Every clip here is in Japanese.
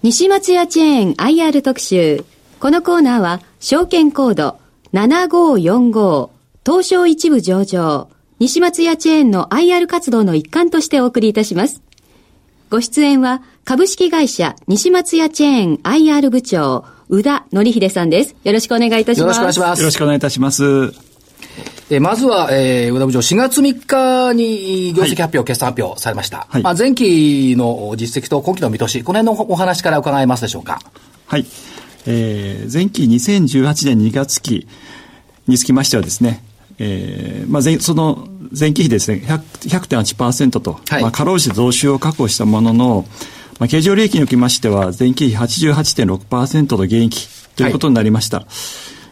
西松屋チェーン IR 特集。このコーナーは、証券コード7545東証一部上場、西松屋チェーンの IR 活動の一環としてお送りいたします。ご出演は、株式会社西松屋チェーン IR 部長、宇田則秀さんです。よろしくお願いいたします。よろしくお願いします。よろしくお願いいたします。えまずは、えー、宇田部長、4月3日に業績発表、はい、決算発表されました。はい、まあ、前期の実績と今期の見通し、この辺のお話から伺えますでしょうか。はい。えー、前期2018年2月期につきましてはですね、えー、まあ前、その前期比ですね、100.8%と、はい、まあ、過労死増収を確保したものの、まあ、経常利益におきましては、前期比88.6%の減益ということになりました。はい、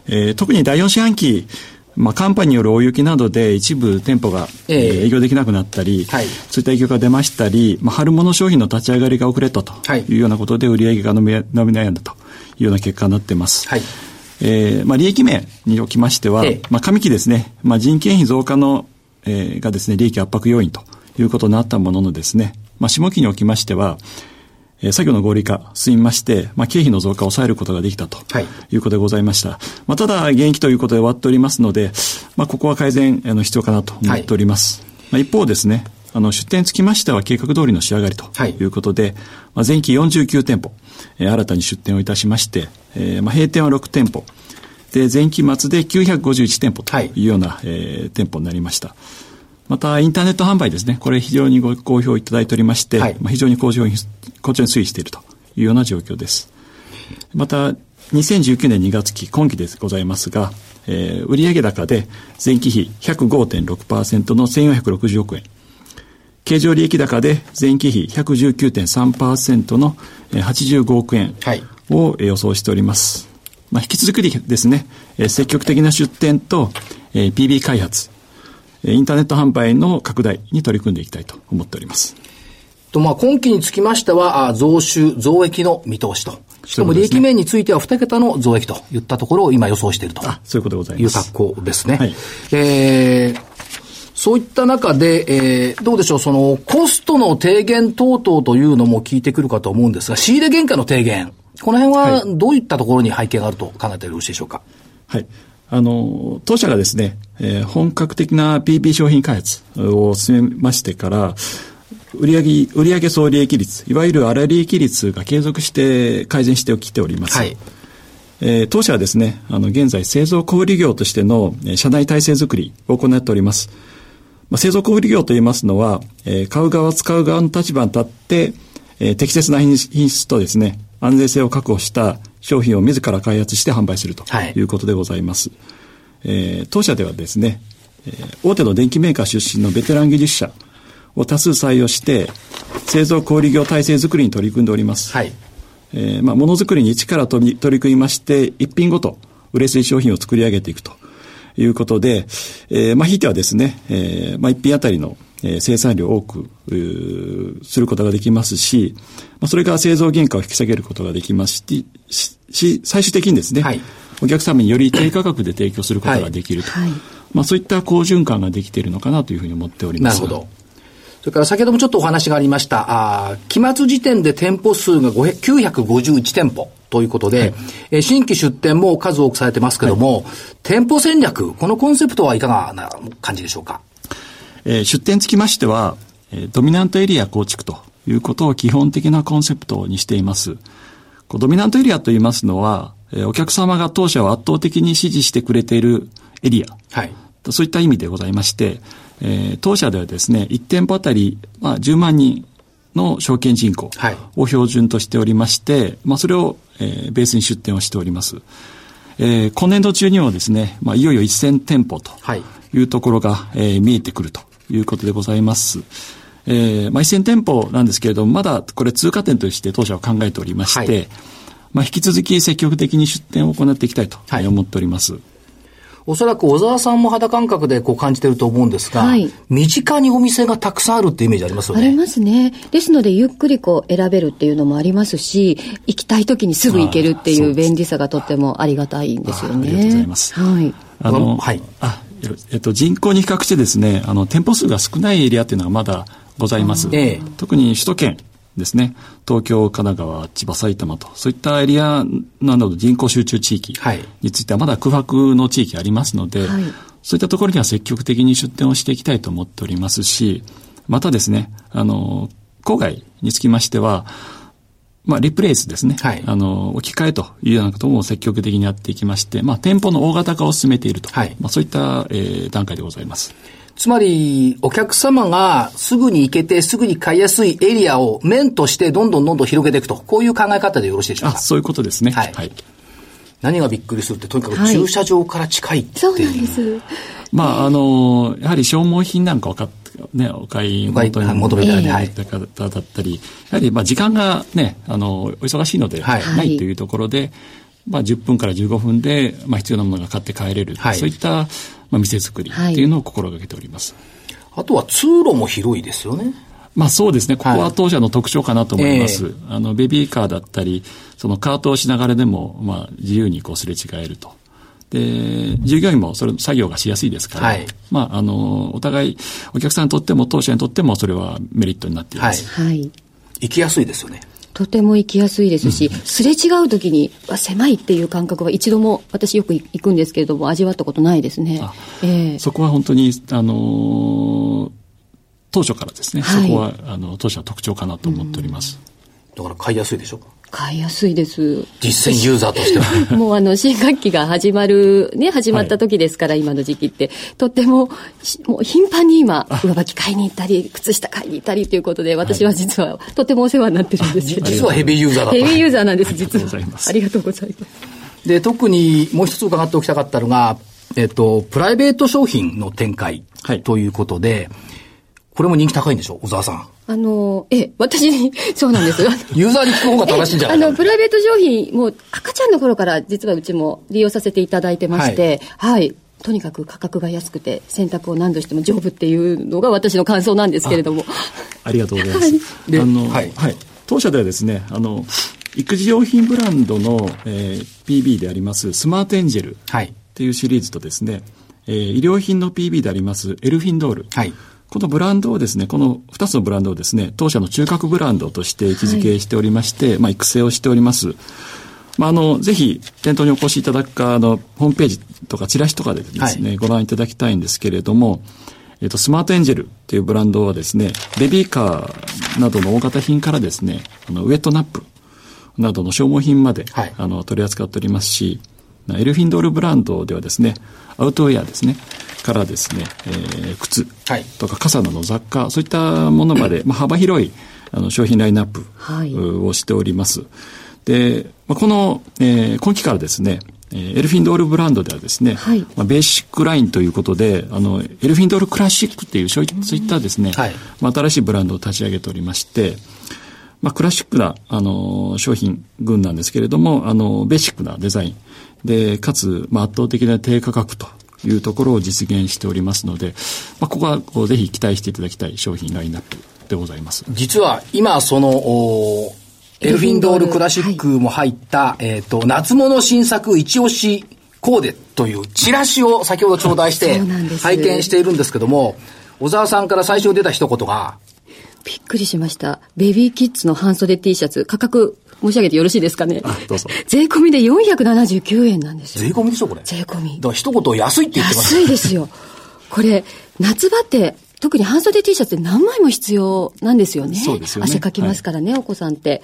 えー、特に第4四半期、まあ、寒波による大雪などで一部店舗が、えー、営業できなくなったり、はい、そういった影響が出ましたり、まあ、春物商品の立ち上がりが遅れたとい。うようなことで売上が伸び伸び悩んだというような結果になっています。はい。えーまあ、利益面におきましては、えまあ、上期ですね、まあ、人件費増加の、えー、がですね、利益圧迫要因ということになったもののですね、まあ、下期におきましては、えー、作業の合理化進みまして、まあ、経費の増加を抑えることができたということでございました。はい、まあ、ただ、現役ということで終わっておりますので、まあ、ここは改善の必要かなと思っております。はい、まあ、一方ですね、あの、出店につきましては計画通りの仕上がりということで、はい、まあ、前期49店舗、えー、新たに出店をいたしまして、えー、まあ、閉店は6店舗、で、前期末で951店舗というような、はい、えー、店舗になりました。また、インターネット販売ですね。これ非常にご好評いただいておりまして、はい、まあ、非常に好調に、好調に推移しているというような状況です。また、2019年2月期、今期でございますが、えー、売上高で前期比105.6%の1460億円。経常利益高で前期比119.3%の85億円を予想しております。まあ、引き続きですね、積極的な出店と PB 開発、インターネット販売の拡大に取り組んでいきたいと思っております。と、まあ、今期につきましては、増収、増益の見通しと。しかも利益面については2桁の増益といったところを今予想していると。あ、そういうことでございます。いう格好ですね。はい、えー、そういった中で、えー、どうでしょう、その、コストの低減等々というのも聞いてくるかと思うんですが、仕入れ原価の低減。この辺はどういったところに背景があると考えてよろしいでしょうか？はい。あの、当社がですね、えー、本格的な PP 商品開発を進めましてから、売上、売上総利益率、いわゆる粗利益率が継続して改善してきております。はい。えー、当社はですね、あの、現在製造小売業としての、えー、社内体制づくりを行っております。まあ、製造小売業といいますのは、えー、買う側、使う側の立場に立って、えー、適切な品質とですね、安全性を確保した商品を自ら開発して販売するということでございます。はい、えー、当社ではですね、えー、大手の電機メーカー出身のベテラン技術者を多数採用して、製造小売業体制づくりに取り組んでおります。はい。えー、まあ、ものづくりに一から取り組みまして、一品ごと売れ筋商品を作り上げていくということで、えー、まあ、ひいてはですね、えー、まあ、一品あたりのえ生産量を多くすることができますし、まあ、それから製造原価を引き下げることができますし、し最終的にですね、はい、お客様により低価格で提供することができると。はい、まあ、そういった好循環ができているのかなというふうに思っております。なるほど。それから先ほどもちょっとお話がありました、あ期末時点で店舗数が951店舗ということで、はい、え新規出店も数多くされてますけども、はい、店舗戦略、このコンセプトはいかがな感じでしょうか？えー、出店つきましては、えー、ドミナントエリア構築ということを基本的なコンセプトにしています。ドミナントエリアと言いますのは、えー、お客様が当社を圧倒的に支持してくれているエリア。はい。そういった意味でございまして、えー、当社ではですね、1店舗あたり、まあ、10万人の証券人口を標準としておりまして、はい、まあ、それを、えー、ベースに出店をしております。えー、今年度中にもですね、まあ、いよいよ1000店舗というところが、はい、えー、見えてくるということでございます。えー、まあ、1000店舗なんですけれども、まだこれ通過点として当社は考えておりまして、はい、まあ、引き続き積極的に出店を行っていきたいと思っております。はいおそらく小沢さんも肌感覚でこう感じてると思うんですが、はい、身近にお店がたくさんあるってイメージありますよね。ありますね。ですので、ゆっくりこう選べるっていうのもありますし、行きたい時にすぐ行けるっていう便利さがとってもありがたいんですよね。ありがとうございます。はい。あの、はい。あ、えっと、人口に比較してですね、あの、店舗数が少ないエリアっていうのはまだございます。ええ、特に首都圏ですね。東京、神奈川、千葉、埼玉と、そういったエリアなど人口集中地域についてはまだ空白の地域ありますので、はい、そういったところには積極的に出店をしていきたいと思っておりますし、またですね、あの、郊外につきましては、まあ、リプレイスですね。はい。あの、置き換えというようなことも積極的にやっていきまして、まあ、店舗の大型化を進めていると。はい。まあ、そういった、えー、段階でございます。つまり、お客様がすぐに行けて、すぐに買いやすいエリアを面としてどんどんどんどん広げていくと、こういう考え方でよろしいでしょうか？あ、そういうことですね。はい。はい、何がびっくりするって、とにかく駐車場から近いっていう。はい、そうなんです。まあ、あの、やはり消耗品なんか分かって、ね、お買い求め求められた方だったり、やはり、まあ、時間がね、あの、お忙しいので、ないというところで、まあ、10分から15分で、まあ、必要なものが買って帰れる、はい、そういった、まあ、店作りっていうのを心がけております。あとは通路も広いですよね。まあそうですね。ここは当社の特徴かなと思います。はいえー、あの、ベビーカーだったり、そのカートをしながらでも、まあ自由にこうすれ違えると。で、従業員もそれ作業がしやすいですから、はい、まあ、あの、お互い、お客さんにとっても当社にとってもそれはメリットになっています。はい。行きやすいですよね。とても行きやすいですし、うん、すれ違う時に狭いっていう感覚は一度も私よく行くんですけれども味わったことないですね。えー、そこは本当にあのー、当初からですね、はい、そこはあの当社の特徴かなと思っております。だから買いやすいでしょ？買いやすいです。実践ユーザーとしては。もうあの、新学期が始まる、ね、始まった時ですから、はい、今の時期って。とっても、もう頻繁に今、上履き買いに行ったり、靴下買いに行ったりということで、私は実は、とてもお世話になってるんです実はヘビーユーザーだ。ヘビーユーザーなんです、実は。ありがとうございます。で、特にもう一つ伺っておきたかったのが、えっと、プライベート商品の展開ということで、はいこれも人気高いんでしょ？小沢さん。あの、え、私に、そうなんです。ユーザーに聞く方が正しいんじゃないあの、プライベート商品、もう赤ちゃんの頃から実はうちも利用させていただいてまして、はい、はい。とにかく価格が安くて洗濯を何度しても丈夫っていうのが私の感想なんですけれども。ありがとうございます、はい、であの、はい、はい、当社ではですねあの育児用品ブランドの、えー、PB でありますスマートエンジェルっていうシリーズとですね、えー、医療品の PB でありますエルフィンドール、はい、このブランドをですね、この2つのブランドをですね、当社の中核ブランドとして位置づけしておりまして、はい、まあ、育成をしております。まあ、あの、ぜひ、店頭にお越しいただくか、あの、ホームページとかチラシとかでですね、はい、ご覧いただきたいんですけれども、えっと、スマートエンジェルっていうブランドはですね、ベビーカーなどの大型品からですね、あの、ウェットナップなどの消耗品まで、はい、あの、取り扱っておりますし、エルフィンドールブランドではですね、アウトウェアですね、からですね、えー、靴とか傘など雑貨、そういったものまで、まあ、幅広いあの商品ラインナップをしております。はい、で、まあ、この、えー、今期からですね、エルフィンドールブランドではですね、はい、まあ、ベーシックラインということで、あの、エルフィンドールクラシックっていう、そういったですね、はい、まあ、新しいブランドを立ち上げておりまして、まあ、クラシックな、あの、商品群なんですけれども、あの、ベーシックなデザイン。で、かつ、まあ、圧倒的な低価格というところを実現しておりますので、まあ、ここはこうぜひ期待していただきたい商品ラインナップでございます。実は今その、エルフィンドールクラシックも入った、はい、えっ、ー、と、夏物新作一押しコーデというチラシを先ほど頂戴して拝見しているんですけども、小沢さんから最初出た一言が、びっくりしました。ベビーキッズの半袖 T シャツ、価格申し上げてよろしいですかね。どうぞ。税込みで479円なんですよ。税込みでしょ、これ。税込み。だから一言安いって言ってます安いですよ。これ、夏場って、特に半袖 T シャツって何枚も必要なんですよね。そうですよね。汗かきますからね、はい、お子さんって。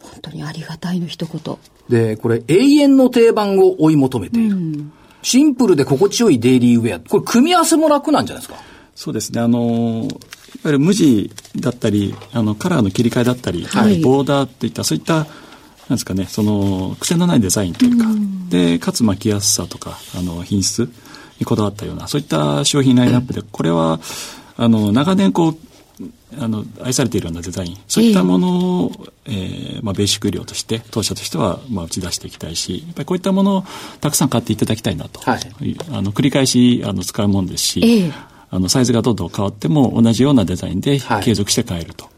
本当にありがたいの一言。で、これ、永遠の定番を追い求めている。うん、シンプルで心地よいデイリーウェア。これ、組み合わせも楽なんじゃないですか？そうですね。あのーわゆる無地だったり、あの、カラーの切り替えだったり、はい、ボーダーっていった、そういった、なんですかね、その、癖のないデザインというか、うん、で、かつ巻きやすさとか、あの、品質にこだわったような、そういった商品ラインナップで、これは、あの、長年こう、あの、愛されているようなデザイン、そういったものを、えー、まあ、ベーシック医療として、当社としては、まあ、打ち出していきたいし、やっぱりこういったものをたくさん買っていただきたいなと。はい。あの、繰り返し、あの、使うもんですし、えーあの、サイズがどんどん変わっても同じようなデザインで継続して買えると。はい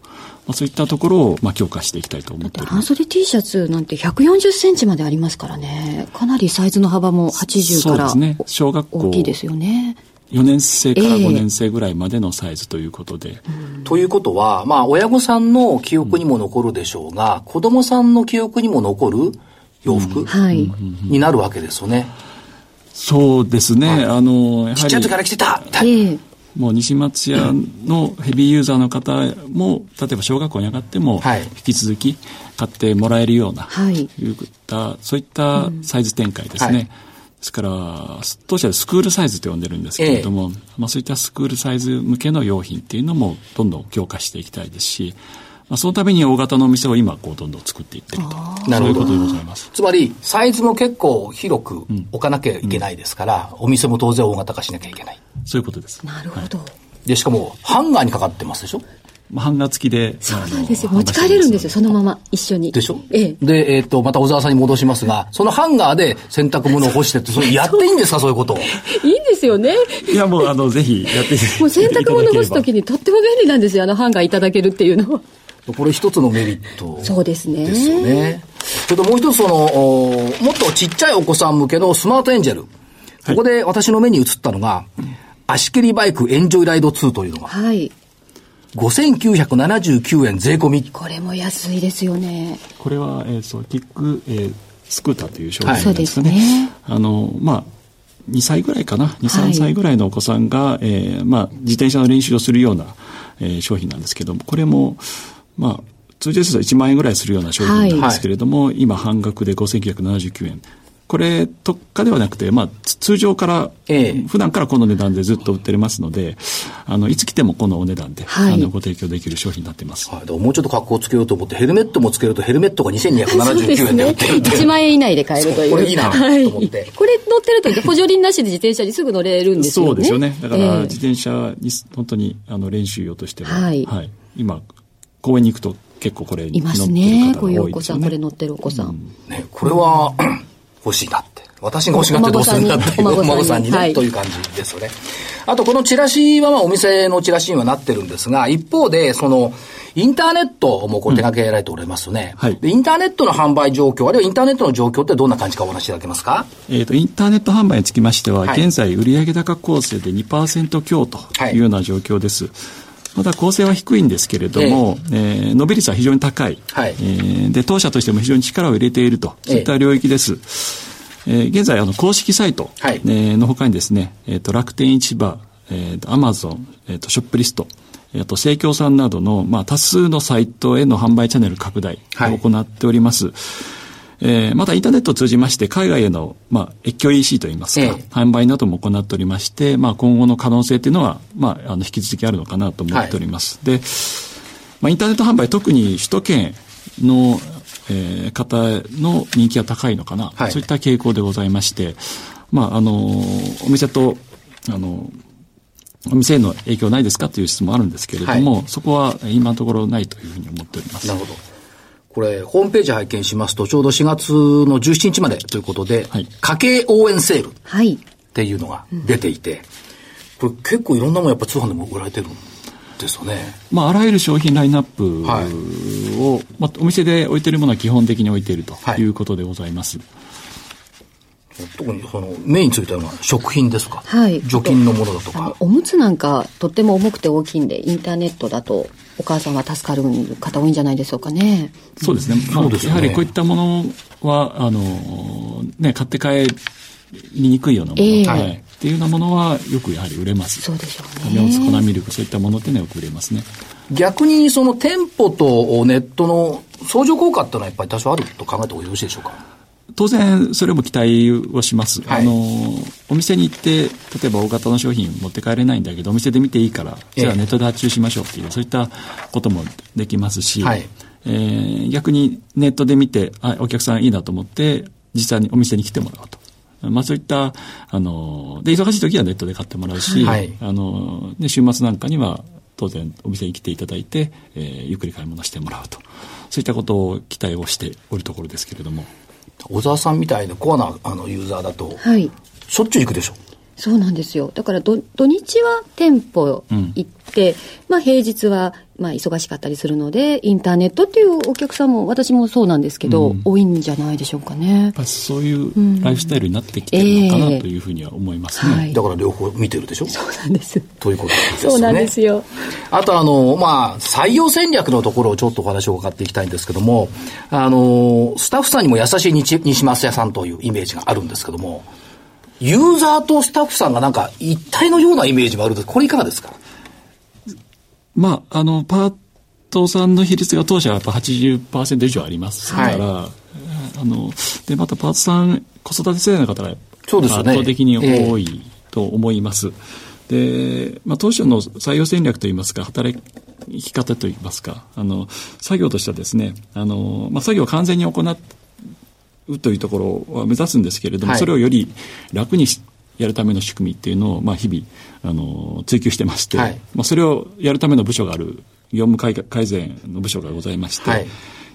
まあ、そういったところを、まあ、強化していきたいと思っております。半袖 T シャツなんて140センチまでありますからね。かなりサイズの幅も80から、ね、小学校大きいですよね。4年生から5年生ぐらいまでのサイズということで。えー、ということは、まあ、親御さんの記憶にも残るでしょうが、うん、子供さんの記憶にも残る洋服、うんはい、になるわけですよね。そうですね。あの、やはり。ちっちゃい時から着てた、えー、もう西松屋のヘビーユーザーの方も、例えば小学校に上がっても、引き続き買ってもらえるような、はい、いうったそういったサイズ展開ですね。うん。はいですから、当社でスクールサイズと呼んでるんですけれども、ええ、まあそういったスクールサイズ向けの用品っていうのもどんどん強化していきたいですし、まあ、そのために大型のお店を今、こう、どんどん作っていってると。なるほど。そういうことでございます。つまり、サイズも結構広く置かなきゃいけないですから、うん、お店も当然大型化しなきゃいけない。そういうことです。なるほど。はい、で、しかも、ハンガーにかかってますでしょ？ハンガー付きで。そうなんですよ。持ち帰れるんですよ、そのまま、一緒に。でしょ？ええ。で、えっ、ー、と、また小沢さんに戻しますが、そのハンガーで洗濯物を干してって、それやっていいんですか、そういうこと。いいんですよね。いや、もう、あの、ぜひやってもう洗濯物干すときにとっても便利なんですよ、あのハンガーいただけるっていうのは。これ一つのメリット、そうですね。ですよね。それともう一つ、その、もっとちっちゃいお子さん向けのスマートエンジェル。ここで私の目に映ったのが、足切りバイクエンジョイライド2というのが。はい。5979円税込み。これも安いですよね。これは、えー、そう、キック、えー、スクーターという商品なんですね。はい、ねあの、まあ、2歳ぐらいかな、2、3歳ぐらいのお子さんが、はい、えー、まあ、自転車の練習をするような、えー、商品なんですけども、これも、まあ、通常ですと1万円ぐらいするような商品なんですけれども、はい、今半額で5979円。これ、特価ではなくて、まあ、通常から、ええ、普段からこの値段でずっと売ってますので、あの、いつ来てもこのお値段で、はい、あの、ご提供できる商品になっています。はい、もうちょっと格好をつけようと思って、ヘルメットもつけると、ヘルメットが2279円で売ってるって、ね、1万円以内で買えるという。これいいな、と思って。はい、これ乗ってると、補助輪なしで自転車にすぐ乗れるんですよね。そうですよね。だから、自転車に、本当に、あの、練習用としては、はい、はい。今、公園に行くと結構これいますね。こういうお子さん、これ乗ってるお子さん。うん、ね、これは、欲しいなって。私が欲しがってどうするんだっていうお孫さんにね、はい、という感じですよね。あと、このチラシはまあお店のチラシにはなってるんですが、一方で、その、インターネットもこう手掛けられておりますね、うんはい、で。インターネットの販売状況、あるいはインターネットの状況ってどんな感じかお話しいただけますか？えっ、ー、と、インターネット販売につきましては、はい、現在売上高構成で2%強というような状況です。はいまだ構成は低いんですけれども、えー、えー、伸び率は非常に高い、はい。えー、で当社としても非常に力を入れていると、そういった領域です。えー、現在、あの、公式サイト、はい、えー、の他にですね、えっ、ー、と、楽天市場、えっ、ー、と、アマゾン、えっ、ー、と、ショップリスト、えっ、と、生協さんなどの、まあ、多数のサイトへの販売チャンネル拡大を行っております。はいえー、またインターネットを通じまして海外への、まあ、越境 EC といいますか、ええ、販売なども行っておりまして、まあ、今後の可能性というのは、まあ、あの引き続きあるのかなと思っております。はい、で、まあ、インターネット販売特に首都圏の、えー、方の人気が高いのかな、はい、そういった傾向でございまして、まあ、あの、お店と、あの、お店への影響ないですかという質問あるんですけれども、はい、そこは今のところないというふうに思っております。なるほど。これ、ホームページ拝見しますと、ちょうど4月の17日までということで、はい、家計応援セールっていうのが出ていて、これ結構いろんなものやっぱ通販でも売られてるですよね。まあ、あらゆる商品ラインナップを、はい、まあ、お店で置いてるものは基本的に置いているということでございます。はい、特にそのメインについては食品ですか、はい、除菌のものだとかおむつなんかとっても重くて大きいんでインターネットだとお母さんは助かる方多いんじゃないでしょうかね。そうですね。まあ、ね、やはりこういったものは、あの、ね、買って帰りにくいようなもの、えー、はい、っていうようなものはよくやはり売れます。そうでしょうね。粉ミルク、そういったものっていうのはよく売れますね。逆にその店舗とネットの相乗効果っていうのはやっぱり多少あると考えた方がよろしいでしょうか？当然、それも期待をします。はい、あの、お店に行って、例えば大型の商品持って帰れないんだけど、お店で見ていいから、じゃあネットで発注しましょうっていう、そういったこともできますし、はい、えー、逆にネットで見て、あ、お客さんいいなと思って、実際にお店に来てもらうと。まあそういった、あの、で、忙しい時はネットで買ってもらうし、はい、あの、ね、週末なんかには当然お店に来ていただいて、えー、ゆっくり買い物してもらうと。そういったことを期待をしておるところですけれども。小沢さんみたいなコアなあのユーザーだと、はい、しょっちゅう行くでしょそうなんですよ。だから土日は店舗行って、うん、まあ平日はまあ忙しかったりするので、インターネットっていうお客さんも私もそうなんですけど、うん、多いんじゃないでしょうかね。やっぱそういうライフスタイルになってきてるのかなというふうには思いますね。えーはい、だから両方見てるでしょ？そうなんです。ということですね。そうなんですよ。あとあの、まあ、採用戦略のところをちょっとお話を伺っていきたいんですけども、あの、スタッフさんにも優しい西西松屋さんというイメージがあるんですけども、ユーザーとスタッフさんがなんか一体のようなイメージもあるんですこれいかがですか？まあ、あの、パートさんの比率が当社はやっぱ80%以上ありますから、はい、あの、で、またパートさん、子育て世代の方がそうですね、圧倒的に多いと思います。えー、で、まあ、当社の採用戦略といいますか、働き方といいますか、あの、作業としてはですね、あの、まあ、作業を完全に行っというところは目指すんですけれども、はい、それをより楽にやるための仕組みっていうのを、まあ、日々あの追求してまして、はい、まあ、それをやるための部署がある業務改改善の部署がございまして、はい、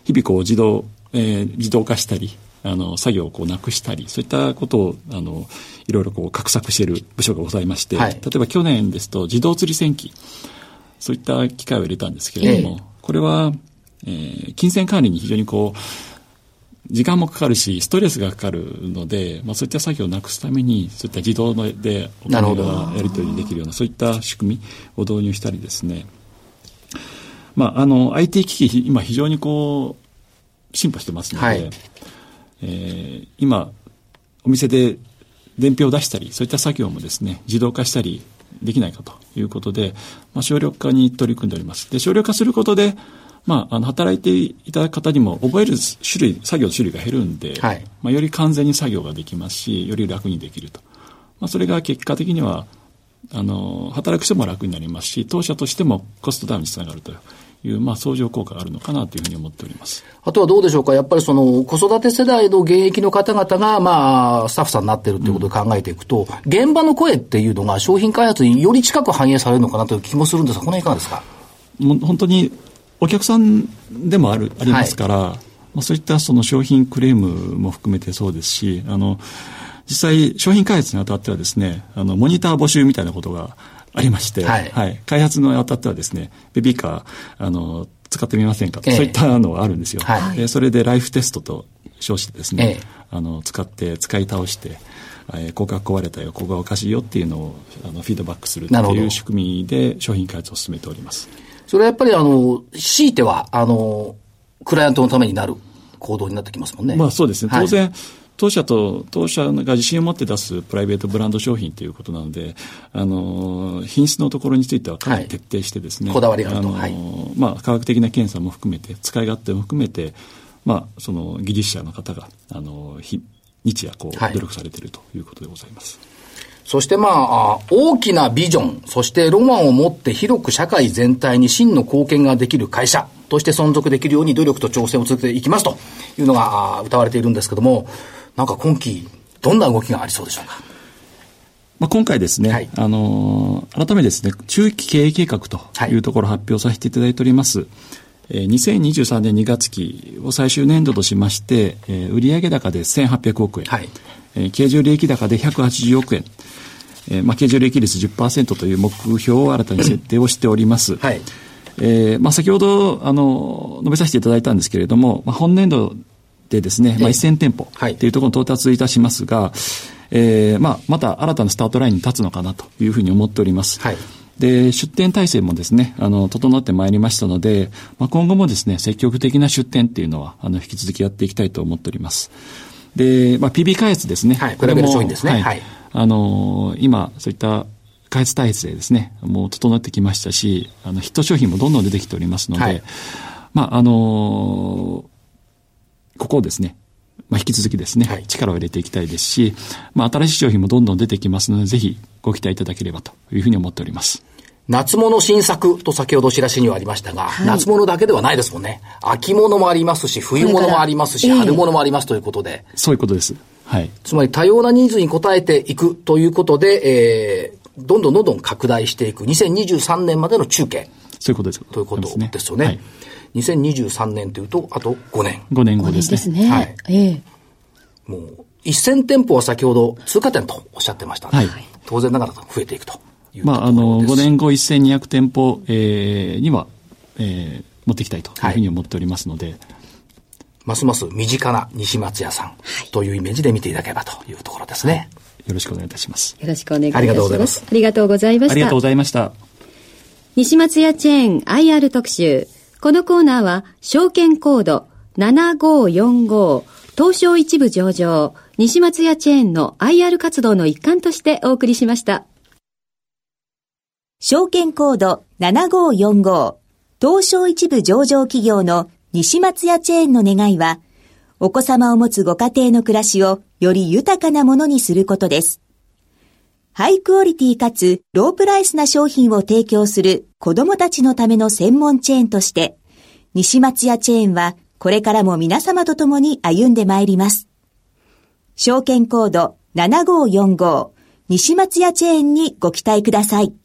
日々こう自動、えー、自動化したりあの作業をこうなくしたりそういったことをあのいろいろこう画策している部署がございまして、例えば去年ですと自動釣り戦機そういった機械を入れたんですけれども、え。これは、えー、金銭管理に非常にこう時間もかかるし、ストレスがかかるので、まあ、そういった作業をなくすために、そういった自動でお金がやり取りできるような、そういった仕組みを導入したりですね、まあ、あの、IT 機器、今非常にこう、進歩してますので、はい、えー、今、お店で伝票を出したり、そういった作業もですね、自動化したりできないかということで、まあ、省力化に取り組んでおります。で、省力化することで、まあ、あの、働いていただく方にも覚える種類、作業の種類が減るんで、はい、まあ、より完全に作業ができますし、より楽にできると。まあ、それが結果的には、あの、働く人も楽になりますし、当社としてもコストダウンにつながるという、まあ、相乗効果があるのかなというふうに思っております。あとはどうでしょうか？やっぱりその、子育て世代の現役の方々が、まあ、スタッフさんになってるということを考えていくと、うん、現場の声っていうのが商品開発により近く反映されるのかなという気もするんですが、この辺いかがですか？もう本当にお客さんでもある、ありますから、はい、まあ、そういったその商品クレームも含めてそうですし、あの、実際商品開発にあたってはですね、あの、モニター募集みたいなことがありまして、はい、はい、開発のあたってはですね、ベビーカー、あの、使ってみませんかと、ええ、そういったのがあるんですよ。はい、それでライフテストと称してですね、え、あの、使って、使い倒して、えー、ここが壊れたよ、ここがおかしいよっていうのをあのフィードバックするっていう仕組みで商品開発を進めております。それはやっぱりあの、強いては、あの、クライアントのためになる行動になってきますもんね。まあそうですね。当然、はい当社と、当社が自信を持って出すプライベートブランド商品ということなので、あの、品質のところについてはかなり徹底してですね、はい、こだわりがあると。はい、まあ、科学的な検査も含めて、使い勝手も含めて、まあ、その技術者の方が、あの、日夜こう、努力されているということでございます。そしてまあ、大きなビジョン、そしてロマンを持って広く社会全体に真の貢献ができる会社として存続できるように努力と挑戦を続けていきますというのが歌われているんですけども、なんか今期、どんな動きがありそうでしょうか？まあ、今回ですね、はい、あのー、改めてですね、中期経営計画というところを発表させていただいております。はいえ2023年2月期を最終年度としまして、えー、売上高で1800億円、はいえー、経常利益高で180億円、えーまあ、経常利益率10%という目標を新たに設定をしております。はい。えー、まあ、先ほど、あの、述べさせていただいたんですけれども、まあ、本年度でですね、まあ、1000店舗というところに到達いたしますが、はい、えー、まあ、また新たなスタートラインに立つのかなというふうに思っております。はい。で、出店体制もですね、あの、整ってまいりましたので、まあ、今後もですね、積極的な出店っていうのは、あの、引き続きやっていきたいと思っております。で、まあ、PB 開発ですね。はい、これも商品ですね。はい。はい、あのー、今、そういった開発体制ですね、もう整ってきましたし、あの、ヒット商品もどんどん出てきておりますので、はい、まあ、あのー、ここをですね、まあ、引き続きですね、はい、力を入れていきたいですし、まあ、新しい商品もどんどん出てきますので、ぜひご期待いただければというふうに思っております。夏物新作と先ほど知らしにはありましたが、はい、夏物だけではないですもんね。秋物もありますし、冬物もありますし、春物もありますということで。そういうことです。はい。つまり多様なニーズに応えていくということで、えー、どんどんどんどん拡大していく2023年までの中継。そういうことです。ということですよね。はい、2023年というと、あと5年。5年後ですね。ですね。はい。ええーもう、1000店舗は先ほど通過点とおっしゃってましたはい、当然ながら増えていくとまあ、あの、5年後1200店舗、えー、には、えー、持っていきたいというふうに思っておりますので、はい、ますます身近な西松屋さんというイメージで見ていただければというところですね。よろしくお願いいたします。よろしくお願いいたします。ありがとうございます。ありがとうございました。ありがとうございました。西松屋チェーン IR 特集。このコーナーは、証券コード7545東証一部上場、西松屋チェーンの IR 活動の一環としてお送りしました。証券コード7545東証一部上場企業の西松屋チェーンの願いは、お子様を持つご家庭の暮らしをより豊かなものにすることです。ハイクオリティかつロープライスな商品を提供する子供たちのための専門チェーンとして、西松屋チェーンはこれからも皆様と共に歩んでまいります。証券コード7545西松屋チェーンにご期待ください。